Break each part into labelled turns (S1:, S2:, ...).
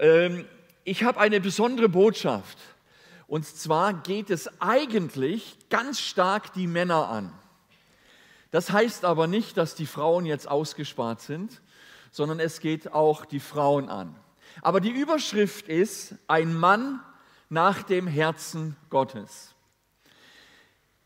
S1: Ähm, ich habe eine besondere Botschaft. Und zwar geht es eigentlich ganz stark die Männer an. Das heißt aber nicht, dass die Frauen jetzt ausgespart sind, sondern es geht auch die Frauen an. Aber die Überschrift ist ein Mann nach dem Herzen Gottes.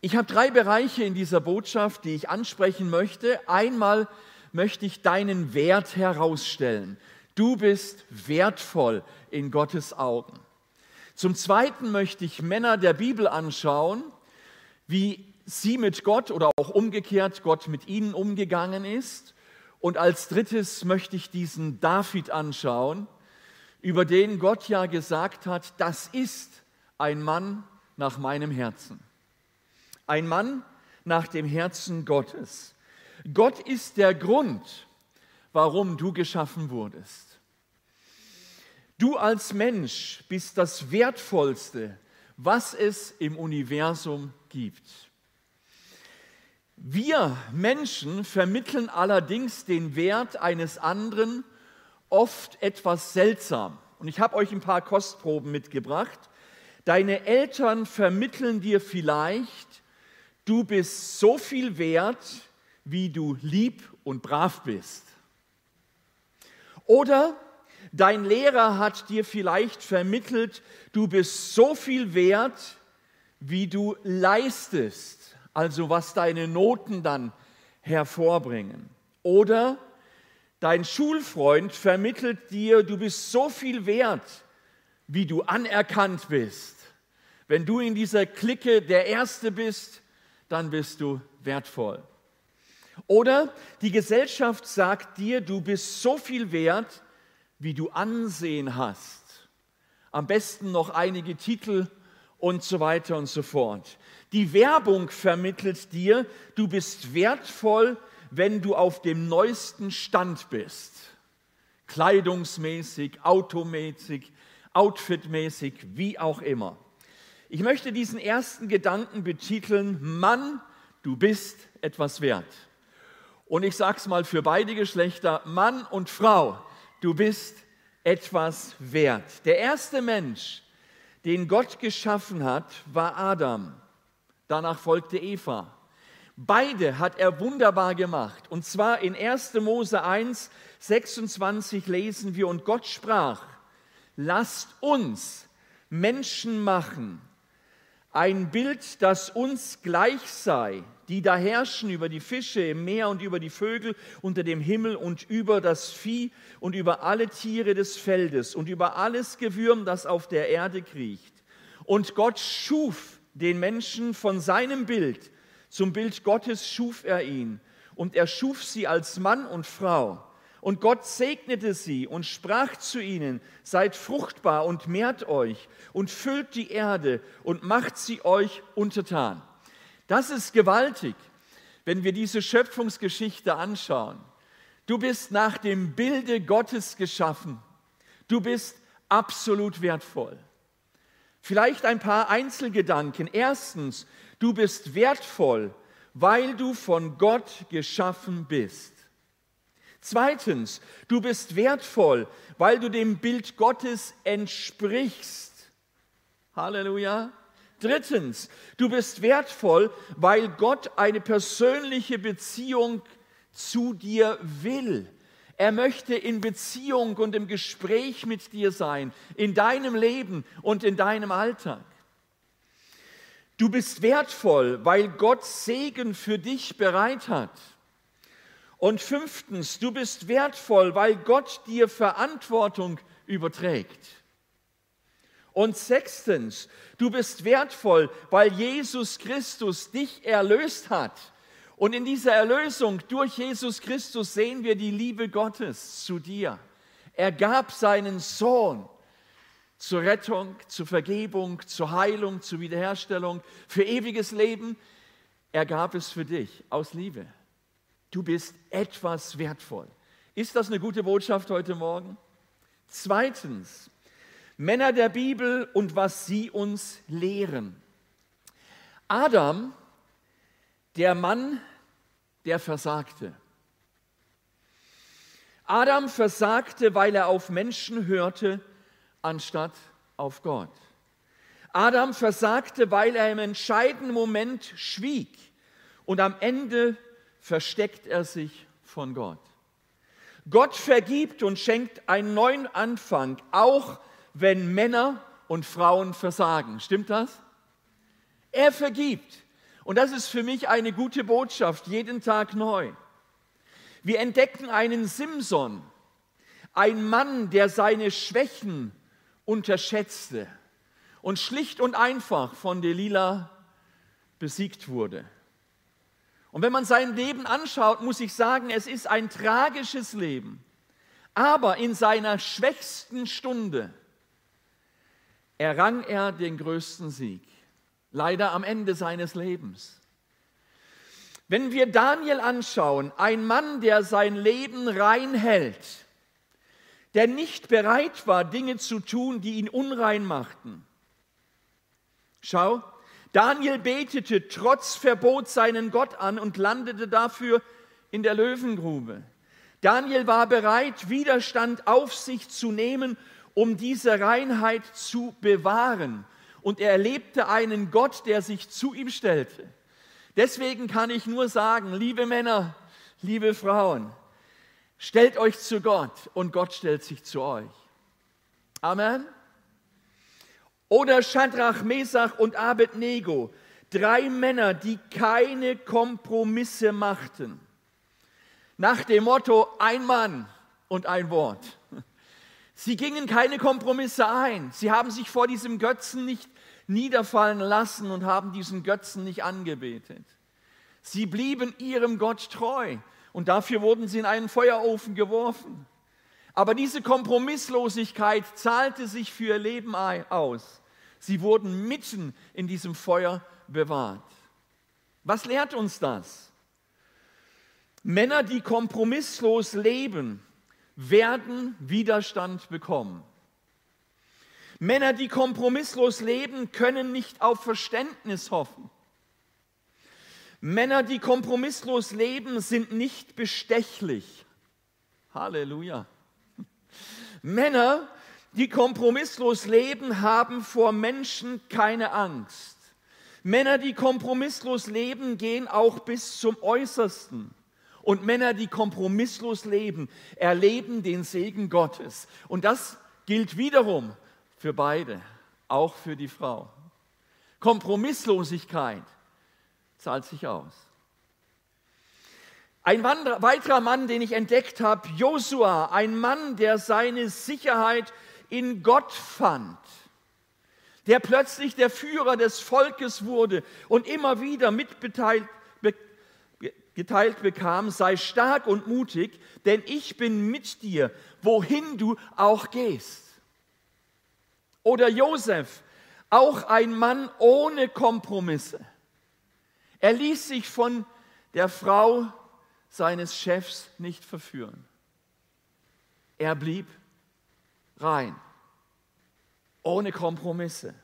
S1: Ich habe drei Bereiche in dieser Botschaft, die ich ansprechen möchte. Einmal möchte ich deinen Wert herausstellen. Du bist wertvoll in Gottes Augen. Zum Zweiten möchte ich Männer der Bibel anschauen, wie sie mit Gott oder auch umgekehrt Gott mit ihnen umgegangen ist. Und als drittes möchte ich diesen David anschauen, über den Gott ja gesagt hat, das ist ein Mann nach meinem Herzen. Ein Mann nach dem Herzen Gottes. Gott ist der Grund, warum du geschaffen wurdest. Du als Mensch bist das Wertvollste, was es im Universum gibt. Wir Menschen vermitteln allerdings den Wert eines anderen oft etwas seltsam. Und ich habe euch ein paar Kostproben mitgebracht. Deine Eltern vermitteln dir vielleicht, du bist so viel wert, wie du lieb und brav bist. Oder dein Lehrer hat dir vielleicht vermittelt, du bist so viel wert, wie du leistest, also was deine Noten dann hervorbringen. Oder Dein Schulfreund vermittelt dir, du bist so viel wert, wie du anerkannt bist. Wenn du in dieser Clique der Erste bist, dann bist du wertvoll. Oder die Gesellschaft sagt dir, du bist so viel wert, wie du Ansehen hast. Am besten noch einige Titel und so weiter und so fort. Die Werbung vermittelt dir, du bist wertvoll, wenn du auf dem neuesten Stand bist. Kleidungsmäßig, automäßig, outfitmäßig, wie auch immer. Ich möchte diesen ersten Gedanken betiteln, Mann, du bist etwas wert. Und ich sage es mal für beide Geschlechter, Mann und Frau, du bist etwas wert. Der erste Mensch, den Gott geschaffen hat, war Adam. Danach folgte Eva. Beide hat er wunderbar gemacht. Und zwar in 1. Mose 1, 26 lesen wir, und Gott sprach, lasst uns Menschen machen, ein Bild, das uns gleich sei, die da herrschen über die Fische im Meer und über die Vögel unter dem Himmel und über das Vieh und über alle Tiere des Feldes und über alles Gewürm, das auf der Erde kriecht. Und Gott schuf den Menschen von seinem Bild, zum Bild Gottes schuf er ihn und er schuf sie als Mann und Frau. Und Gott segnete sie und sprach zu ihnen, seid fruchtbar und mehrt euch und füllt die Erde und macht sie euch untertan. Das ist gewaltig, wenn wir diese Schöpfungsgeschichte anschauen. Du bist nach dem Bilde Gottes geschaffen. Du bist absolut wertvoll. Vielleicht ein paar Einzelgedanken. Erstens, Du bist wertvoll, weil du von Gott geschaffen bist. Zweitens, du bist wertvoll, weil du dem Bild Gottes entsprichst. Halleluja. Drittens, du bist wertvoll, weil Gott eine persönliche Beziehung zu dir will. Er möchte in Beziehung und im Gespräch mit dir sein, in deinem Leben und in deinem Alltag. Du bist wertvoll, weil Gott Segen für dich bereit hat. Und fünftens, du bist wertvoll, weil Gott dir Verantwortung überträgt. Und sechstens, du bist wertvoll, weil Jesus Christus dich erlöst hat. Und in dieser Erlösung durch Jesus Christus sehen wir die Liebe Gottes zu dir. Er gab seinen Sohn zur Rettung, zur Vergebung, zur Heilung, zur Wiederherstellung, für ewiges Leben. Er gab es für dich aus Liebe. Du bist etwas wertvoll. Ist das eine gute Botschaft heute Morgen? Zweitens, Männer der Bibel und was sie uns lehren. Adam, der Mann, der versagte. Adam versagte, weil er auf Menschen hörte, anstatt auf Gott. Adam versagte, weil er im entscheidenden Moment schwieg und am Ende versteckt er sich von Gott. Gott vergibt und schenkt einen neuen Anfang, auch wenn Männer und Frauen versagen. Stimmt das? Er vergibt. Und das ist für mich eine gute Botschaft, jeden Tag neu. Wir entdecken einen Simson, ein Mann, der seine Schwächen unterschätzte und schlicht und einfach von Delilah besiegt wurde. Und wenn man sein Leben anschaut, muss ich sagen, es ist ein tragisches Leben. Aber in seiner schwächsten Stunde errang er den größten Sieg. Leider am Ende seines Lebens. Wenn wir Daniel anschauen, ein Mann, der sein Leben rein hält, der nicht bereit war, Dinge zu tun, die ihn unrein machten, Schau, Daniel betete trotz Verbot seinen Gott an und landete dafür in der Löwengrube. Daniel war bereit, Widerstand auf sich zu nehmen, um diese Reinheit zu bewahren. Und er erlebte einen Gott, der sich zu ihm stellte. Deswegen kann ich nur sagen, liebe Männer, liebe Frauen, stellt euch zu Gott und Gott stellt sich zu euch. Amen. Oder Shadrach, Mesach und Abednego, drei Männer, die keine Kompromisse machten. Nach dem Motto, ein Mann und ein Wort. Sie gingen keine Kompromisse ein. Sie haben sich vor diesem Götzen nicht niederfallen lassen und haben diesen Götzen nicht angebetet. Sie blieben ihrem Gott treu und dafür wurden sie in einen Feuerofen geworfen. Aber diese Kompromisslosigkeit zahlte sich für ihr Leben aus. Sie wurden mitten in diesem Feuer bewahrt. Was lehrt uns das? Männer, die kompromisslos leben, werden Widerstand bekommen. Männer, die kompromisslos leben, können nicht auf Verständnis hoffen. Männer, die kompromisslos leben, sind nicht bestechlich. Halleluja. Männer, die kompromisslos leben, haben vor Menschen keine Angst. Männer, die kompromisslos leben, gehen auch bis zum Äußersten. Und Männer, die kompromisslos leben, erleben den Segen Gottes. Und das gilt wiederum für beide, auch für die Frau. Kompromisslosigkeit zahlt sich aus. Ein weiterer Mann, den ich entdeckt habe, Josua, ein Mann, der seine Sicherheit in Gott fand, der plötzlich der Führer des Volkes wurde und immer wieder mitgeteilt geteilt bekam, sei stark und mutig, denn ich bin mit dir, wohin du auch gehst. Oder Josef, auch ein Mann ohne Kompromisse. Er ließ sich von der Frau seines Chefs nicht verführen. Er blieb rein, ohne Kompromisse.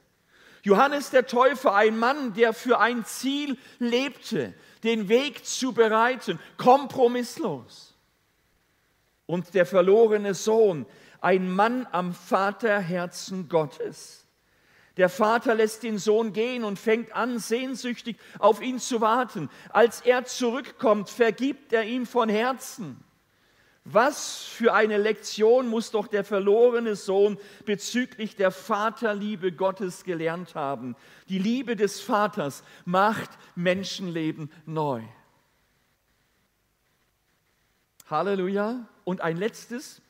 S1: Johannes der Täufer, ein Mann, der für ein Ziel lebte, den Weg zu bereiten, kompromisslos. Und der verlorene Sohn, ein Mann am Vaterherzen Gottes. Der Vater lässt den Sohn gehen und fängt an, sehnsüchtig auf ihn zu warten. Als er zurückkommt, vergibt er ihm von Herzen. Was für eine Lektion muss doch der verlorene Sohn bezüglich der Vaterliebe Gottes gelernt haben. Die Liebe des Vaters macht Menschenleben neu. Halleluja. Und ein letztes.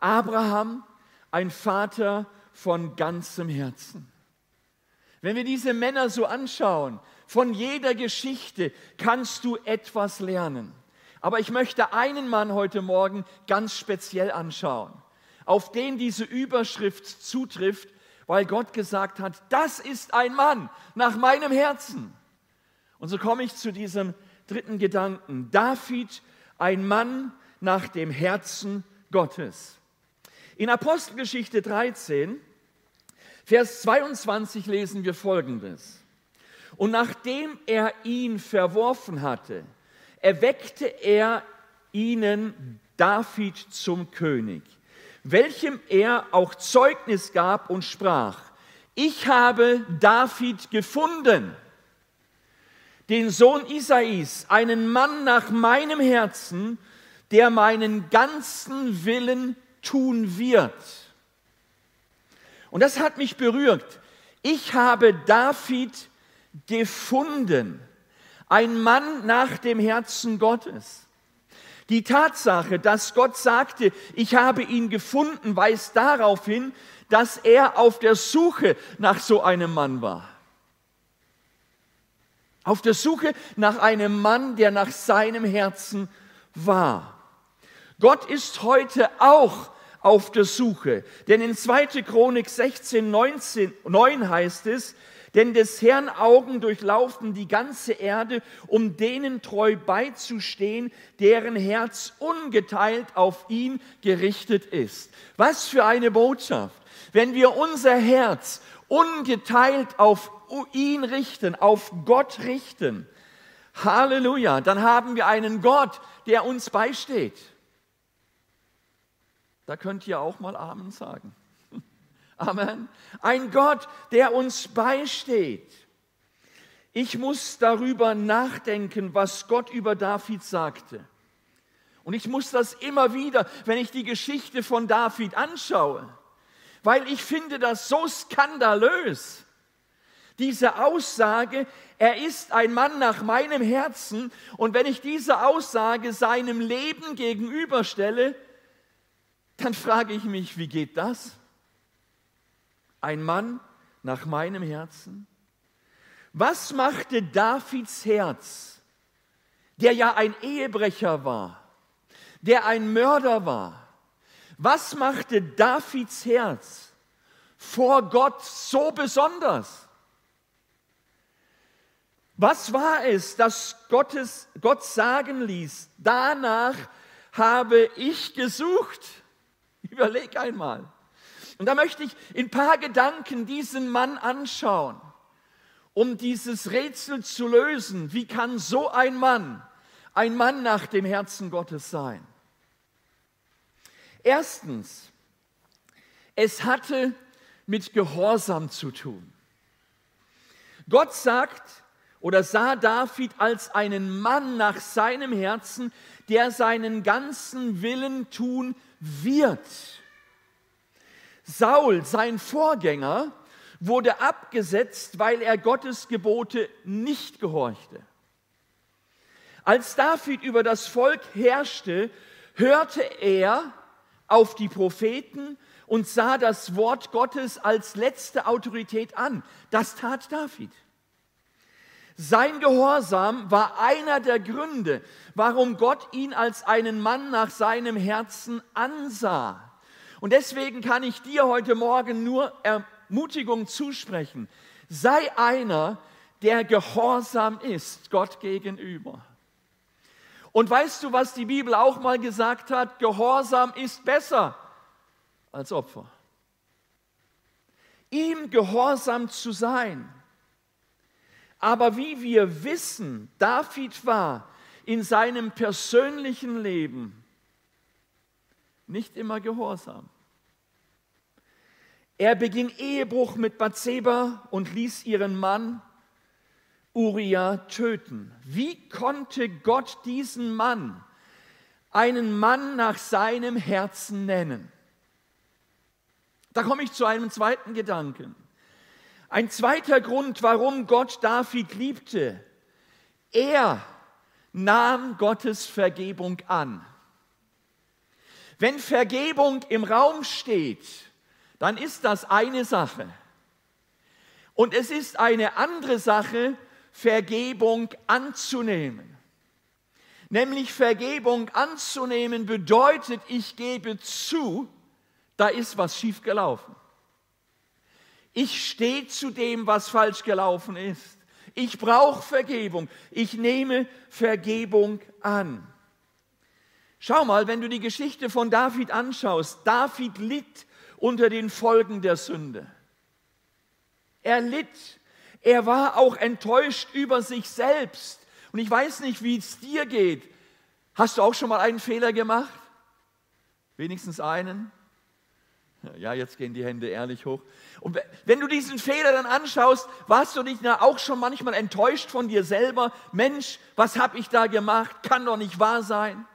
S1: Abraham, ein Vater von ganzem Herzen. Wenn wir diese Männer so anschauen, von jeder Geschichte kannst du etwas lernen. Aber ich möchte einen Mann heute Morgen ganz speziell anschauen, auf den diese Überschrift zutrifft, weil Gott gesagt hat, das ist ein Mann nach meinem Herzen. Und so komme ich zu diesem dritten Gedanken. David, ein Mann nach dem Herzen Gottes. In Apostelgeschichte 13, Vers 22 lesen wir Folgendes. Und nachdem er ihn verworfen hatte, erweckte er ihnen David zum König, welchem er auch Zeugnis gab und sprach, ich habe David gefunden, den Sohn Isais, einen Mann nach meinem Herzen, der meinen ganzen Willen tun wird. Und das hat mich berührt. Ich habe David gefunden, ein Mann nach dem Herzen Gottes. Die Tatsache, dass Gott sagte, ich habe ihn gefunden, weist darauf hin, dass er auf der Suche nach so einem Mann war. Auf der Suche nach einem Mann, der nach seinem Herzen war. Gott ist heute auch auf der Suche. Denn in 2. Chronik 16, 19, 9 heißt es, denn des Herrn Augen durchlaufen die ganze Erde, um denen treu beizustehen, deren Herz ungeteilt auf ihn gerichtet ist. Was für eine Botschaft. Wenn wir unser Herz ungeteilt auf ihn richten, auf Gott richten, Halleluja, dann haben wir einen Gott, der uns beisteht. Da könnt ihr auch mal Amen sagen. Amen. Ein Gott, der uns beisteht. Ich muss darüber nachdenken, was Gott über David sagte. Und ich muss das immer wieder, wenn ich die Geschichte von David anschaue, weil ich finde das so skandalös. Diese Aussage, er ist ein Mann nach meinem Herzen. Und wenn ich diese Aussage seinem Leben gegenüberstelle, dann frage ich mich, wie geht das? Ein Mann nach meinem Herzen? Was machte Davids Herz, der ja ein Ehebrecher war, der ein Mörder war? Was machte Davids Herz vor Gott so besonders? Was war es, das Gottes, Gott sagen ließ? Danach habe ich gesucht. Überleg einmal. Und da möchte ich in ein paar Gedanken diesen Mann anschauen, um dieses Rätsel zu lösen. Wie kann so ein Mann ein Mann nach dem Herzen Gottes sein? Erstens, es hatte mit Gehorsam zu tun. Gott sagt oder sah David als einen Mann nach seinem Herzen, der seinen ganzen Willen tun wird. Saul, sein Vorgänger, wurde abgesetzt, weil er Gottes Gebote nicht gehorchte. Als David über das Volk herrschte, hörte er auf die Propheten und sah das Wort Gottes als letzte Autorität an. Das tat David. Sein Gehorsam war einer der Gründe, warum Gott ihn als einen Mann nach seinem Herzen ansah. Und deswegen kann ich dir heute Morgen nur Ermutigung zusprechen. Sei einer, der gehorsam ist Gott gegenüber. Und weißt du, was die Bibel auch mal gesagt hat? Gehorsam ist besser als Opfer. Ihm gehorsam zu sein aber wie wir wissen, David war in seinem persönlichen Leben nicht immer gehorsam. Er beging Ehebruch mit Bathseba und ließ ihren Mann Uriah töten. Wie konnte Gott diesen Mann einen Mann nach seinem Herzen nennen? Da komme ich zu einem zweiten Gedanken. Ein zweiter Grund, warum Gott David liebte, er nahm Gottes Vergebung an. Wenn Vergebung im Raum steht, dann ist das eine Sache. Und es ist eine andere Sache, Vergebung anzunehmen. Nämlich Vergebung anzunehmen bedeutet, ich gebe zu, da ist was schiefgelaufen. Ich stehe zu dem, was falsch gelaufen ist. Ich brauche Vergebung. Ich nehme Vergebung an. Schau mal, wenn du die Geschichte von David anschaust, David litt unter den Folgen der Sünde. Er litt. Er war auch enttäuscht über sich selbst. Und ich weiß nicht, wie es dir geht. Hast du auch schon mal einen Fehler gemacht? Wenigstens einen? Ja, jetzt gehen die Hände ehrlich hoch. Und wenn du diesen Fehler dann anschaust, warst du nicht auch schon manchmal enttäuscht von dir selber? Mensch, was habe ich da gemacht? Kann doch nicht wahr sein.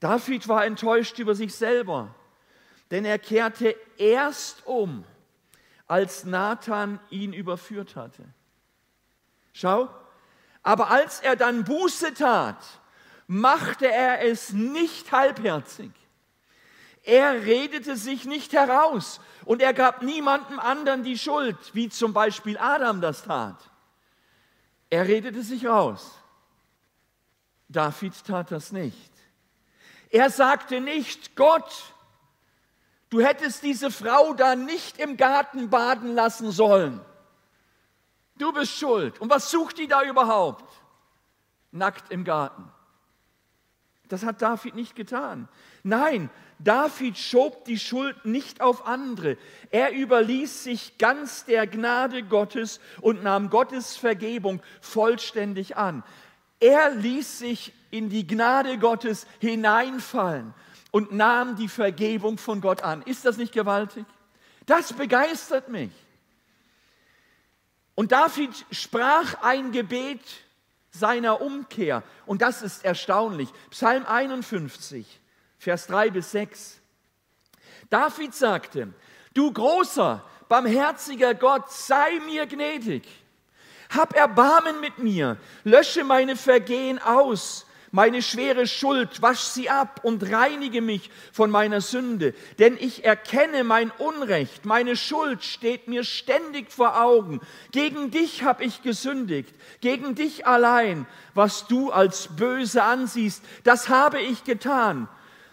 S1: David war enttäuscht über sich selber, denn er kehrte erst um, als Nathan ihn überführt hatte. Schau, aber als er dann Buße tat, machte er es nicht halbherzig. Er redete sich nicht heraus und er gab niemandem anderen die Schuld, wie zum Beispiel Adam das tat. Er redete sich raus. David tat das nicht. Er sagte nicht, Gott, du hättest diese Frau da nicht im Garten baden lassen sollen. Du bist schuld. Und was sucht die da überhaupt? Nackt im Garten. Das hat David nicht getan. Nein, David schob die Schuld nicht auf andere. Er überließ sich ganz der Gnade Gottes und nahm Gottes Vergebung vollständig an. Er ließ sich in die Gnade Gottes hineinfallen und nahm die Vergebung von Gott an. Ist das nicht gewaltig? Das begeistert mich. Und David sprach ein Gebet seiner Umkehr. Und das ist erstaunlich. Psalm 51, Vers 3 bis 6. David sagte, du großer, barmherziger Gott, sei mir gnädig. Hab Erbarmen mit mir, lösche meine Vergehen aus, meine schwere Schuld, wasch sie ab und reinige mich von meiner Sünde. Denn ich erkenne mein Unrecht, meine Schuld steht mir ständig vor Augen. Gegen dich habe ich gesündigt, gegen dich allein, was du als böse ansiehst, das habe ich getan.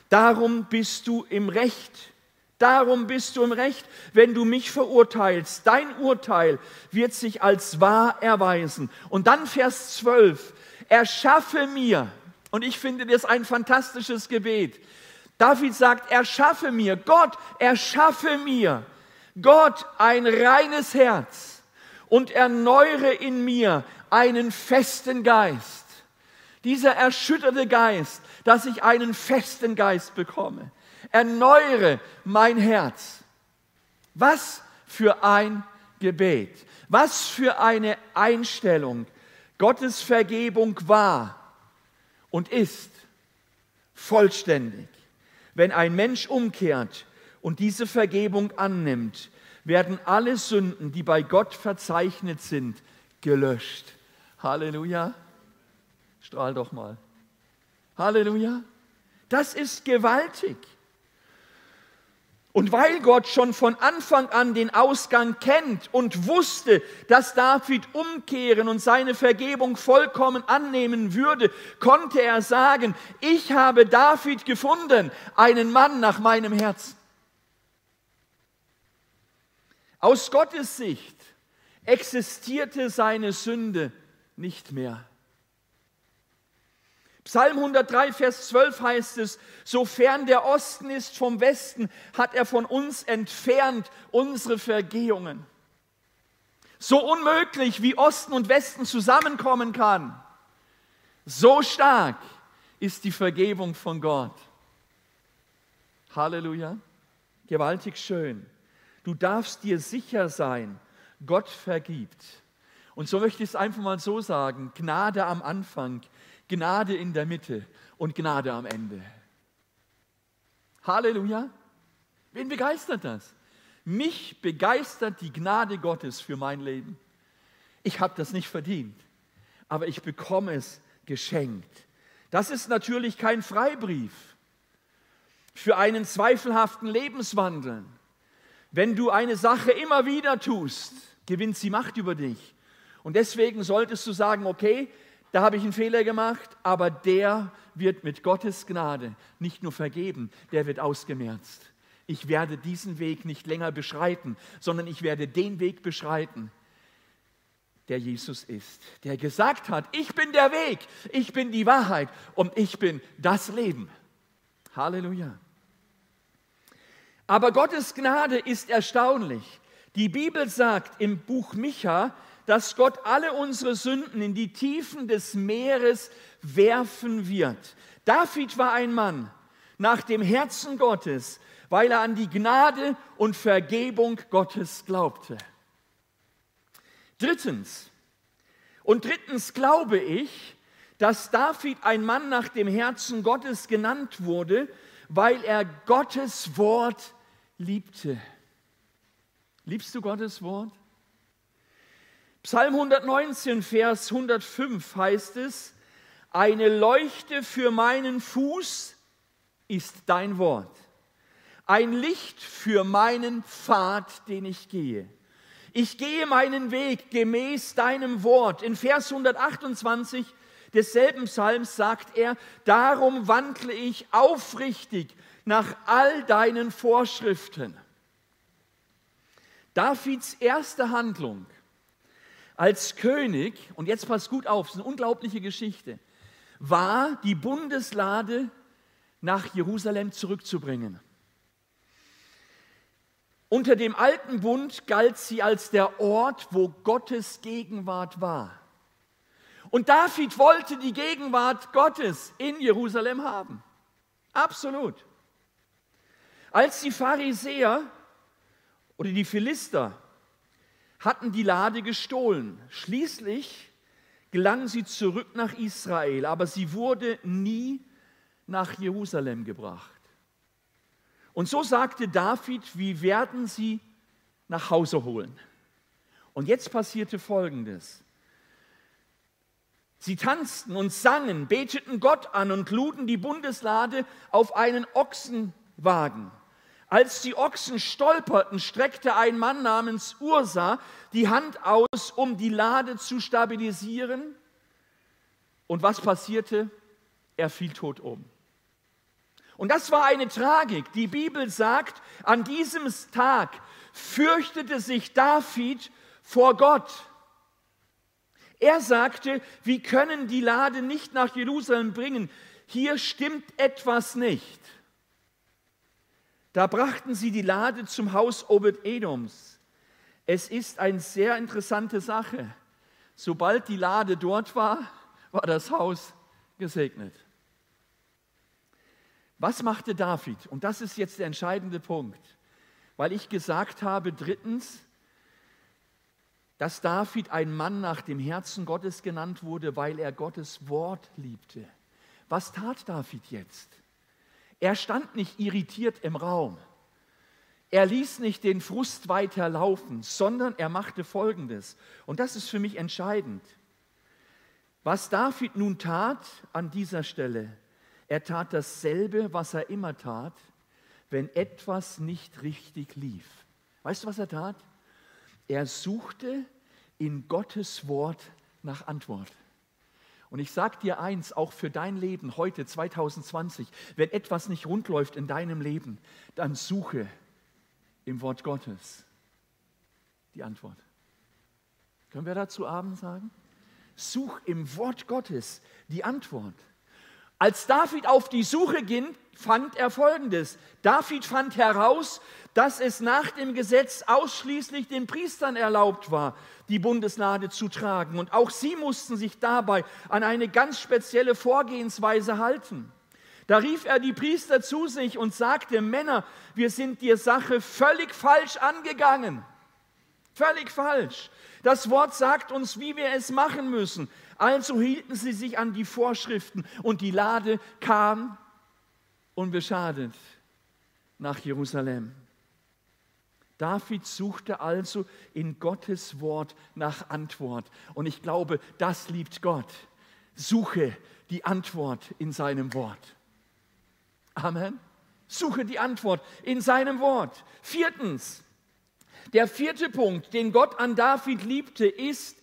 S1: Darum bist du im Recht. Darum bist du im Recht, wenn du mich verurteilst. Dein Urteil wird sich als wahr erweisen. Und dann Vers 12. Erschaffe mir, und ich finde das ein fantastisches Gebet. David sagt, erschaffe mir, Gott, erschaffe mir, Gott, ein reines Herz und erneuere in mir einen festen Geist. Dieser erschütterte Geist, dass ich einen festen Geist bekomme. Erneuere mein Herz. Was für ein Gebet. Was für eine Einstellung. Gottes Vergebung war und ist vollständig. Wenn ein Mensch umkehrt und diese Vergebung annimmt, werden alle Sünden, die bei Gott verzeichnet sind, gelöscht. Halleluja. Strahl doch mal. Halleluja. Das ist gewaltig. Und weil Gott schon von Anfang an den Ausgang kennt und wusste, dass David umkehren und seine Vergebung vollkommen annehmen würde, konnte er sagen, ich habe David gefunden, einen Mann nach meinem Herzen. Aus Gottes Sicht existierte seine Sünde nicht mehr. Psalm 103, Vers 12 heißt es, sofern der Osten ist vom Westen, hat er von uns entfernt unsere Vergehungen. So unmöglich, wie Osten und Westen zusammenkommen kann, so stark ist die Vergebung von Gott. Halleluja. Gewaltig schön. Du darfst dir sicher sein, Gott vergibt. Und so möchte ich es einfach mal so sagen, Gnade am Anfang, Gnade in der Mitte und Gnade am Ende. Halleluja. Wen begeistert das? Mich begeistert die Gnade Gottes für mein Leben. Ich habe das nicht verdient, aber ich bekomme es geschenkt. Das ist natürlich kein Freibrief für einen zweifelhaften Lebenswandel. Wenn du eine Sache immer wieder tust, gewinnt sie Macht über dich. Und deswegen solltest du sagen, okay, da habe ich einen Fehler gemacht, aber der wird mit Gottes Gnade nicht nur vergeben, der wird ausgemerzt. Ich werde diesen Weg nicht länger beschreiten, sondern ich werde den Weg beschreiten, der Jesus ist, der gesagt hat, ich bin der Weg, ich bin die Wahrheit und ich bin das Leben. Halleluja. Aber Gottes Gnade ist erstaunlich. Die Bibel sagt im Buch Micha, dass Gott alle unsere Sünden in die Tiefen des Meeres werfen wird. David war ein Mann, nach dem Herzen Gottes, weil er an die Gnade und Vergebung Gottes glaubte. Drittens, und drittens glaube ich, dass David ein Mann nach dem Herzen Gottes genannt wurde, weil er Gottes Wort liebte. Liebst du Gottes Wort? Psalm 119, Vers 105 heißt es, eine Leuchte für meinen Fuß ist dein Wort, ein Licht für meinen Pfad, den ich gehe. Ich gehe meinen Weg gemäß deinem Wort. In Vers 128 desselben Psalms sagt er, darum wandle ich aufrichtig nach all deinen Vorschriften. Davids erste Handlung als König, und jetzt passt gut auf, es ist eine unglaubliche Geschichte, war die Bundeslade nach Jerusalem zurückzubringen. Unter dem alten Bund galt sie als der Ort, wo Gottes Gegenwart war. Und David wollte die Gegenwart Gottes in Jerusalem haben. Absolut. Als die Pharisäer oder die Philister hatten die Lade gestohlen. Schließlich gelangen sie zurück nach Israel, aber sie wurde nie nach Jerusalem gebracht. Und so sagte David, wie werden sie nach Hause holen? Und jetzt passierte Folgendes. Sie tanzten und sangen, beteten Gott an und luden die Bundeslade auf einen Ochsenwagen. Als die Ochsen stolperten, streckte ein Mann namens Ursa die Hand aus, um die Lade zu stabilisieren. Und was passierte? Er fiel tot um. Und das war eine Tragik. Die Bibel sagt, an diesem Tag fürchtete sich David vor Gott. Er sagte, wir können die Lade nicht nach Jerusalem bringen. Hier stimmt etwas nicht. Da brachten sie die Lade zum Haus Obed-Edoms. Es ist eine sehr interessante Sache. Sobald die Lade dort war, war das Haus gesegnet. Was machte David? Und das ist jetzt der entscheidende Punkt, weil ich gesagt habe, drittens, dass David ein Mann nach dem Herzen Gottes genannt wurde, weil er Gottes Wort liebte. Was tat David jetzt? Er stand nicht irritiert im Raum. Er ließ nicht den Frust weiterlaufen, sondern er machte Folgendes. Und das ist für mich entscheidend. Was David nun tat an dieser Stelle, er tat dasselbe, was er immer tat, wenn etwas nicht richtig lief. Weißt du, was er tat? Er suchte in Gottes Wort nach Antwort. Und ich sage dir eins, auch für dein Leben heute 2020, wenn etwas nicht rund läuft in deinem Leben, dann suche im Wort Gottes die Antwort. Können wir dazu Abend sagen? Such im Wort Gottes die Antwort. Als David auf die Suche ging, fand er Folgendes. David fand heraus, dass es nach dem Gesetz ausschließlich den Priestern erlaubt war, die Bundeslade zu tragen. Und auch sie mussten sich dabei an eine ganz spezielle Vorgehensweise halten. Da rief er die Priester zu sich und sagte, Männer, wir sind die Sache völlig falsch angegangen. Völlig falsch. Das Wort sagt uns, wie wir es machen müssen. Also hielten sie sich an die Vorschriften und die Lade kam unbeschadet nach Jerusalem. David suchte also in Gottes Wort nach Antwort. Und ich glaube, das liebt Gott. Suche die Antwort in seinem Wort. Amen. Suche die Antwort in seinem Wort. Viertens, der vierte Punkt, den Gott an David liebte, ist,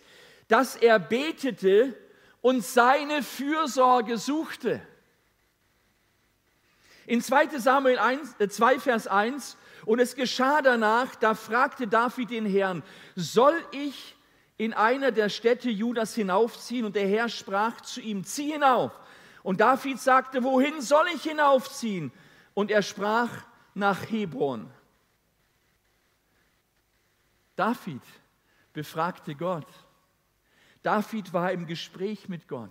S1: dass er betete und seine Fürsorge suchte. In 2 Samuel 1, 2, äh, Vers 1, und es geschah danach, da fragte David den Herrn, soll ich in einer der Städte Judas hinaufziehen? Und der Herr sprach zu ihm, zieh hinauf. Und David sagte, wohin soll ich hinaufziehen? Und er sprach nach Hebron. David befragte Gott. David war im Gespräch mit Gott.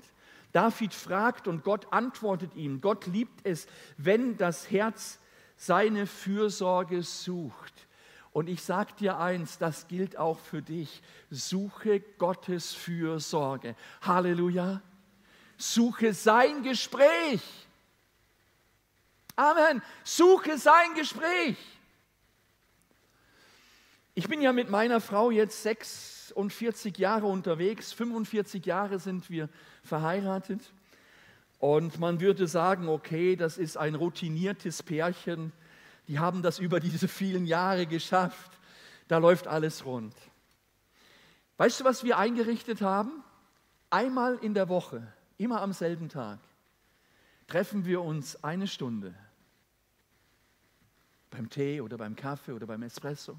S1: David fragt und Gott antwortet ihm. Gott liebt es, wenn das Herz seine Fürsorge sucht. Und ich sage dir eins, das gilt auch für dich. Suche Gottes Fürsorge. Halleluja. Suche sein Gespräch. Amen. Suche sein Gespräch. Ich bin ja mit meiner Frau jetzt 46 Jahre unterwegs. 45 Jahre sind wir verheiratet. Und man würde sagen, okay, das ist ein routiniertes Pärchen. Die haben das über diese vielen Jahre geschafft. Da läuft alles rund. Weißt du, was wir eingerichtet haben? Einmal in der Woche, immer am selben Tag, treffen wir uns eine Stunde beim Tee oder beim Kaffee oder beim Espresso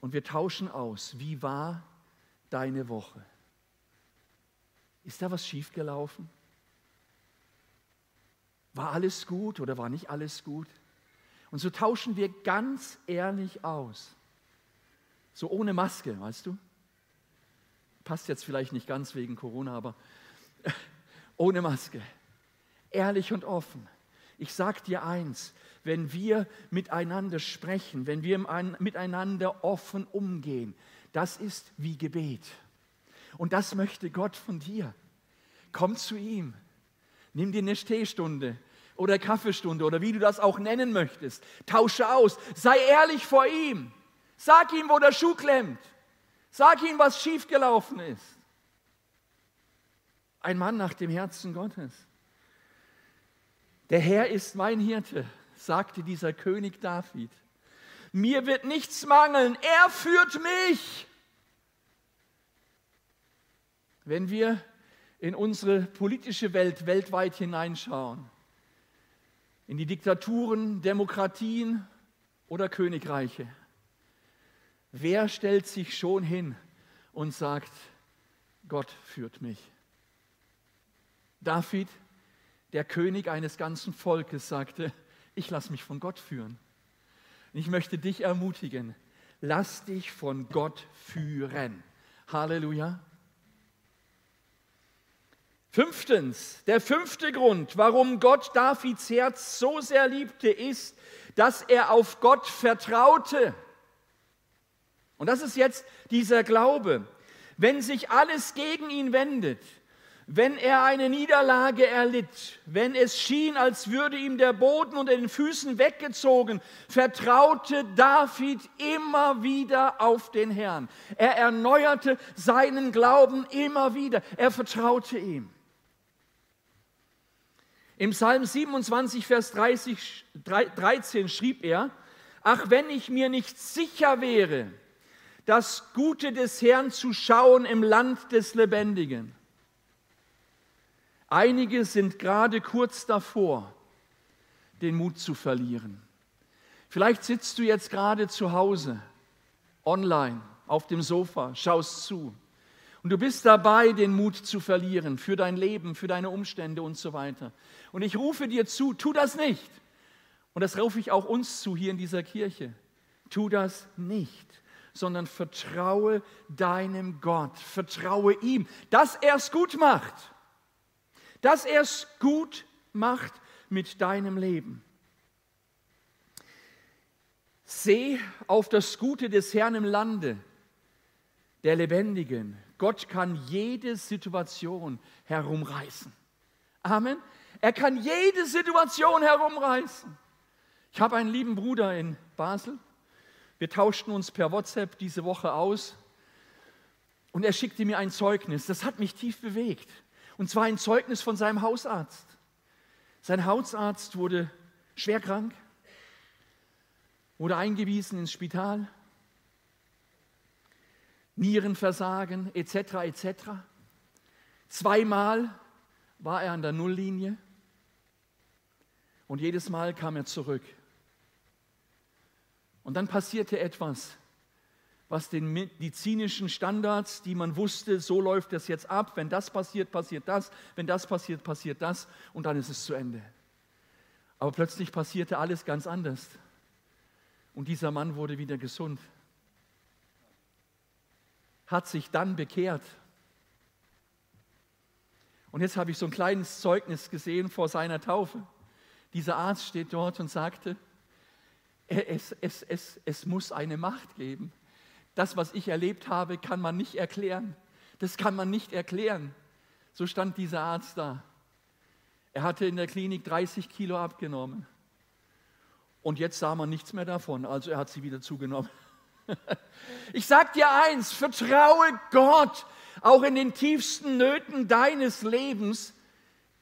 S1: und wir tauschen aus, wie war deine Woche? Ist da was schiefgelaufen? War alles gut oder war nicht alles gut? Und so tauschen wir ganz ehrlich aus. So ohne Maske, weißt du? Passt jetzt vielleicht nicht ganz wegen Corona, aber ohne Maske. Ehrlich und offen. Ich sage dir eins, wenn wir miteinander sprechen, wenn wir miteinander offen umgehen, das ist wie Gebet. Und das möchte Gott von dir. Komm zu ihm. Nimm dir eine Stehstunde oder Kaffeestunde oder wie du das auch nennen möchtest. Tausche aus. Sei ehrlich vor ihm. Sag ihm, wo der Schuh klemmt. Sag ihm, was schiefgelaufen ist. Ein Mann nach dem Herzen Gottes. Der Herr ist mein Hirte, sagte dieser König David. Mir wird nichts mangeln, er führt mich. Wenn wir in unsere politische Welt weltweit hineinschauen, in die Diktaturen, Demokratien oder Königreiche, wer stellt sich schon hin und sagt, Gott führt mich? David, der König eines ganzen Volkes, sagte, ich lasse mich von Gott führen. Ich möchte dich ermutigen, lass dich von Gott führen. Halleluja. Fünftens, der fünfte Grund, warum Gott Davids Herz so sehr liebte, ist, dass er auf Gott vertraute. Und das ist jetzt dieser Glaube. Wenn sich alles gegen ihn wendet, wenn er eine Niederlage erlitt, wenn es schien, als würde ihm der Boden unter den Füßen weggezogen, vertraute David immer wieder auf den Herrn. Er erneuerte seinen Glauben immer wieder. Er vertraute ihm. Im Psalm 27, Vers 30, 13 schrieb er, ach wenn ich mir nicht sicher wäre, das Gute des Herrn zu schauen im Land des Lebendigen. Einige sind gerade kurz davor, den Mut zu verlieren. Vielleicht sitzt du jetzt gerade zu Hause, online, auf dem Sofa, schaust zu. Und du bist dabei, den Mut zu verlieren für dein Leben, für deine Umstände und so weiter. Und ich rufe dir zu, tu das nicht. Und das rufe ich auch uns zu hier in dieser Kirche. Tu das nicht, sondern vertraue deinem Gott, vertraue ihm, dass er es gut macht, dass er es gut macht mit deinem Leben. Seh auf das Gute des Herrn im Lande der Lebendigen. Gott kann jede Situation herumreißen. Amen. Er kann jede Situation herumreißen. Ich habe einen lieben Bruder in Basel. Wir tauschten uns per WhatsApp diese Woche aus. Und er schickte mir ein Zeugnis. Das hat mich tief bewegt. Und zwar ein Zeugnis von seinem Hausarzt. Sein Hausarzt wurde schwer krank, wurde eingewiesen ins Spital Nierenversagen etc. etc. Zweimal war er an der Nulllinie und jedes Mal kam er zurück. Und dann passierte etwas, was den medizinischen Standards, die man wusste, so läuft das jetzt ab, wenn das passiert, passiert das, wenn das passiert, passiert das und dann ist es zu Ende. Aber plötzlich passierte alles ganz anders. Und dieser Mann wurde wieder gesund hat sich dann bekehrt. Und jetzt habe ich so ein kleines Zeugnis gesehen vor seiner Taufe. Dieser Arzt steht dort und sagte, es, es, es, es muss eine Macht geben. Das, was ich erlebt habe, kann man nicht erklären. Das kann man nicht erklären. So stand dieser Arzt da. Er hatte in der Klinik 30 Kilo abgenommen. Und jetzt sah man nichts mehr davon, also er hat sie wieder zugenommen. Ich sage dir eins, vertraue Gott, auch in den tiefsten Nöten deines Lebens.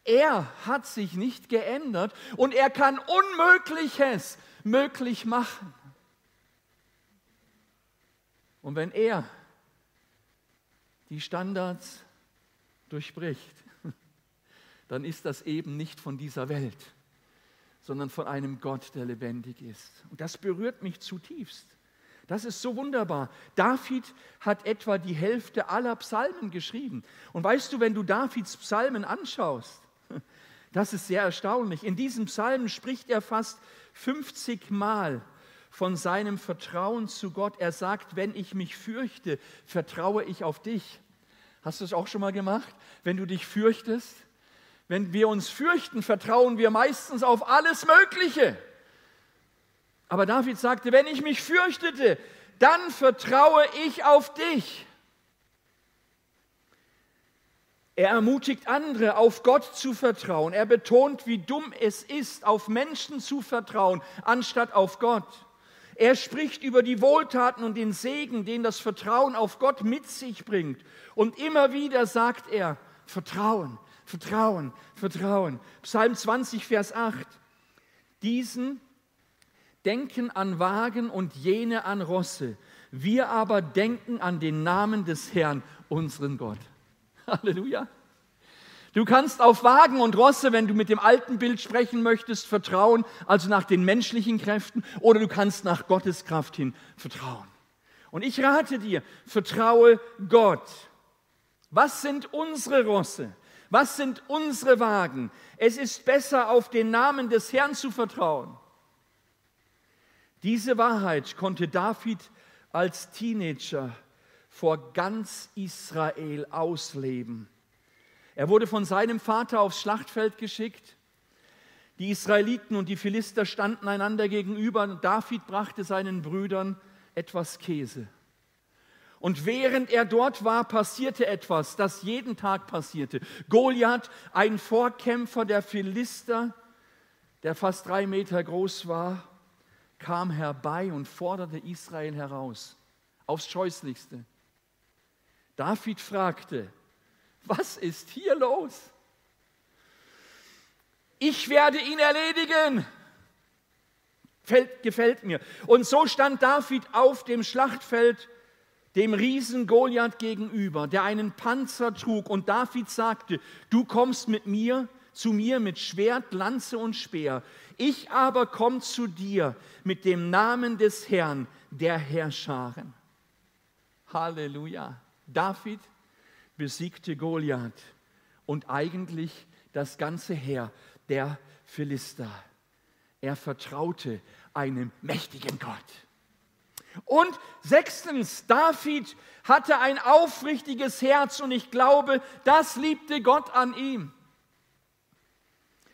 S1: Er hat sich nicht geändert und er kann Unmögliches möglich machen. Und wenn er die Standards durchbricht, dann ist das eben nicht von dieser Welt, sondern von einem Gott, der lebendig ist. Und das berührt mich zutiefst. Das ist so wunderbar. David hat etwa die Hälfte aller Psalmen geschrieben. Und weißt du, wenn du Davids Psalmen anschaust, das ist sehr erstaunlich. In diesem Psalm spricht er fast 50 Mal von seinem Vertrauen zu Gott. Er sagt, wenn ich mich fürchte, vertraue ich auf dich. Hast du es auch schon mal gemacht? Wenn du dich fürchtest? Wenn wir uns fürchten, vertrauen wir meistens auf alles Mögliche. Aber David sagte, wenn ich mich fürchtete, dann vertraue ich auf dich. Er ermutigt andere, auf Gott zu vertrauen. Er betont, wie dumm es ist, auf Menschen zu vertrauen, anstatt auf Gott. Er spricht über die Wohltaten und den Segen, den das Vertrauen auf Gott mit sich bringt. Und immer wieder sagt er, Vertrauen, Vertrauen, Vertrauen. Psalm 20, Vers 8. Diesen denken an Wagen und jene an Rosse. Wir aber denken an den Namen des Herrn, unseren Gott. Halleluja. Du kannst auf Wagen und Rosse, wenn du mit dem alten Bild sprechen möchtest, vertrauen, also nach den menschlichen Kräften, oder du kannst nach Gottes Kraft hin vertrauen. Und ich rate dir, vertraue Gott. Was sind unsere Rosse? Was sind unsere Wagen? Es ist besser, auf den Namen des Herrn zu vertrauen. Diese Wahrheit konnte David als Teenager vor ganz Israel ausleben. Er wurde von seinem Vater aufs Schlachtfeld geschickt. Die Israeliten und die Philister standen einander gegenüber. David brachte seinen Brüdern etwas Käse. Und während er dort war, passierte etwas, das jeden Tag passierte. Goliath, ein Vorkämpfer der Philister, der fast drei Meter groß war, kam herbei und forderte Israel heraus, aufs Scheußlichste. David fragte, was ist hier los? Ich werde ihn erledigen. Fällt, gefällt mir. Und so stand David auf dem Schlachtfeld dem Riesen Goliath gegenüber, der einen Panzer trug. Und David sagte, du kommst mit mir zu mir mit Schwert, Lanze und Speer. Ich aber komme zu dir mit dem Namen des Herrn, der Herrscharen. Halleluja. David besiegte Goliath und eigentlich das ganze Heer der Philister. Er vertraute einem mächtigen Gott. Und sechstens, David hatte ein aufrichtiges Herz und ich glaube, das liebte Gott an ihm.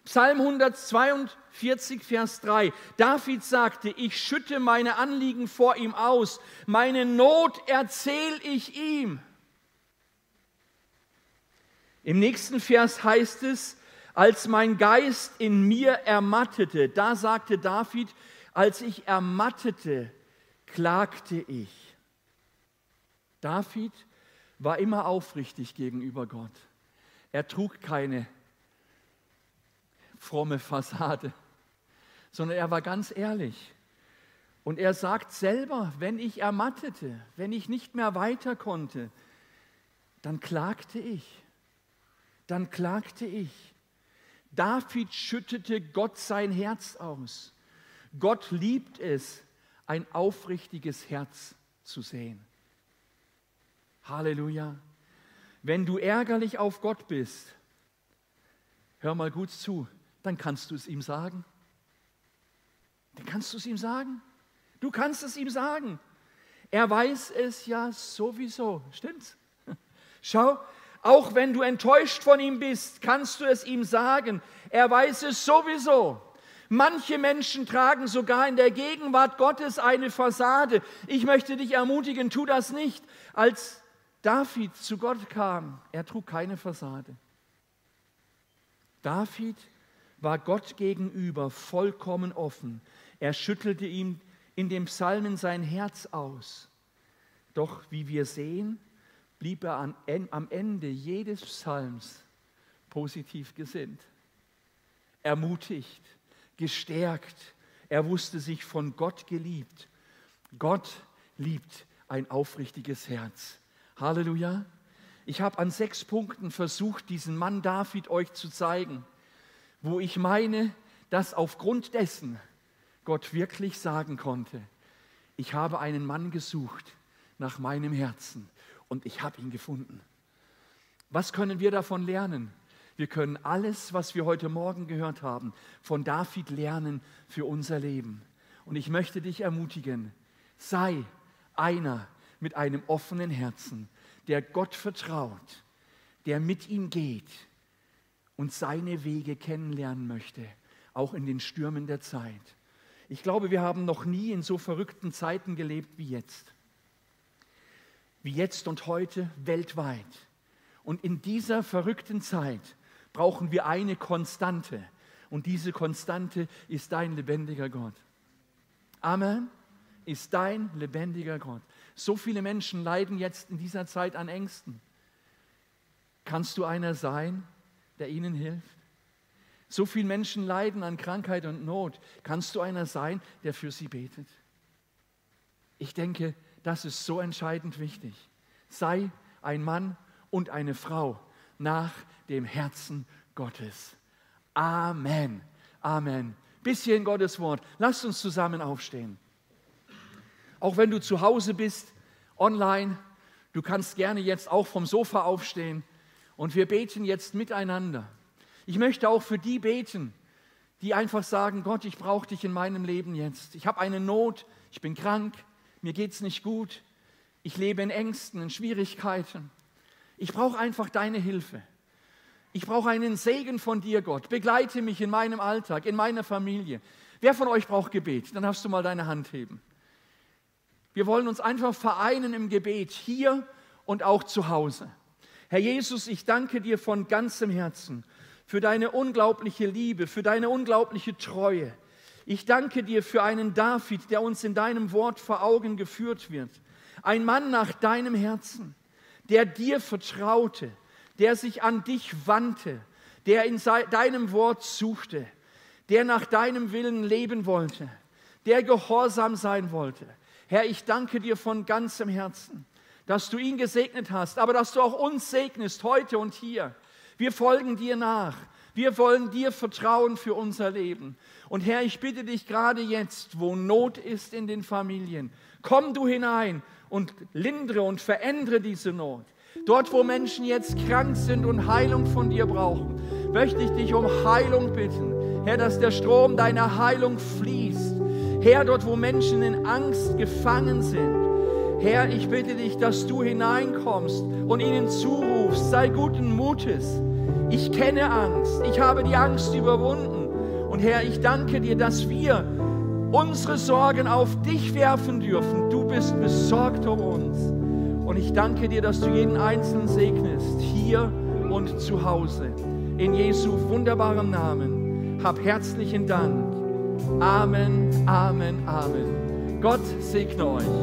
S1: Psalm 142, Vers 3. David sagte, ich schütte meine Anliegen vor ihm aus, meine Not erzähle ich ihm. Im nächsten Vers heißt es, als mein Geist in mir ermattete, da sagte David, als ich ermattete, klagte ich. David war immer aufrichtig gegenüber Gott. Er trug keine fromme Fassade, sondern er war ganz ehrlich. Und er sagt selber, wenn ich ermattete, wenn ich nicht mehr weiter konnte, dann klagte ich. Dann klagte ich. David schüttete Gott sein Herz aus. Gott liebt es, ein aufrichtiges Herz zu sehen. Halleluja. Wenn du ärgerlich auf Gott bist, hör mal gut zu, dann kannst du es ihm sagen. Dann kannst du es ihm sagen. Du kannst es ihm sagen. Er weiß es ja sowieso. Stimmt's? Schau, Auch wenn du enttäuscht von ihm bist, kannst du es ihm sagen. Er weiß es sowieso. Manche Menschen tragen sogar in der Gegenwart Gottes eine Fassade. Ich möchte dich ermutigen, tu das nicht. Als David zu Gott kam, er trug keine Fassade. David war Gott gegenüber vollkommen offen. Er schüttelte ihm in dem Psalmen sein Herz aus. Doch wie wir sehen, blieb er am Ende jedes Psalms positiv gesinnt, ermutigt, gestärkt. Er wusste sich von Gott geliebt. Gott liebt ein aufrichtiges Herz. Halleluja. Ich habe an sechs Punkten versucht, diesen Mann David euch zu zeigen, wo ich meine, dass aufgrund dessen Gott wirklich sagen konnte, ich habe einen Mann gesucht nach meinem Herzen und ich habe ihn gefunden. Was können wir davon lernen? Wir können alles, was wir heute Morgen gehört haben, von David lernen für unser Leben. Und ich möchte dich ermutigen, sei einer mit einem offenen Herzen, der Gott vertraut, der mit ihm geht und seine Wege kennenlernen möchte, auch in den Stürmen der Zeit. Ich glaube, wir haben noch nie in so verrückten Zeiten gelebt wie jetzt. Wie jetzt und heute weltweit. Und in dieser verrückten Zeit brauchen wir eine Konstante. Und diese Konstante ist dein lebendiger Gott. Amen. Ist dein lebendiger Gott. So viele Menschen leiden jetzt in dieser Zeit an Ängsten. Kannst du einer sein, der ihnen hilft? So viele Menschen leiden an Krankheit und Not. Kannst du einer sein, der für sie betet? Ich denke, das ist so entscheidend wichtig. Sei ein Mann und eine Frau nach dem Herzen Gottes. Amen. Amen. Bisschen Gottes Wort. Lasst uns zusammen aufstehen. Auch wenn du zu Hause bist, online, du kannst gerne jetzt auch vom Sofa aufstehen und wir beten jetzt miteinander. Ich möchte auch für die beten, die einfach sagen, Gott, ich brauche dich in meinem Leben jetzt. Ich habe eine Not, ich bin krank, mir geht es nicht gut, ich lebe in Ängsten, in Schwierigkeiten. Ich brauche einfach deine Hilfe. Ich brauche einen Segen von dir, Gott. Begleite mich in meinem Alltag, in meiner Familie. Wer von euch braucht Gebet? Dann darfst du mal deine Hand heben. Wir wollen uns einfach vereinen im Gebet, hier und auch zu Hause. Herr Jesus, ich danke dir von ganzem Herzen für deine unglaubliche Liebe, für deine unglaubliche Treue. Ich danke dir für einen David, der uns in deinem Wort vor Augen geführt wird. Ein Mann nach deinem Herzen der dir vertraute, der sich an dich wandte, der in deinem Wort suchte, der nach deinem Willen leben wollte, der gehorsam sein wollte. Herr, ich danke dir von ganzem Herzen, dass du ihn gesegnet hast, aber dass du auch uns segnest heute und hier. Wir folgen dir nach. Wir wollen dir vertrauen für unser Leben. Und Herr, ich bitte dich gerade jetzt, wo Not ist in den Familien, komm du hinein und lindere und verändere diese Not. Dort, wo Menschen jetzt krank sind und Heilung von dir brauchen, möchte ich dich um Heilung bitten. Herr, dass der Strom deiner Heilung fließt. Herr, dort, wo Menschen in Angst gefangen sind. Herr, ich bitte dich, dass du hineinkommst und ihnen zurufst, sei guten Mutes. Ich kenne Angst, ich habe die Angst überwunden. Und Herr, ich danke dir, dass wir unsere Sorgen auf dich werfen dürfen. Du bist besorgt um uns. Und ich danke dir, dass du jeden Einzelnen segnest, hier und zu Hause. In Jesu wunderbarem Namen. Hab herzlichen Dank. Amen, Amen, Amen. Gott segne euch.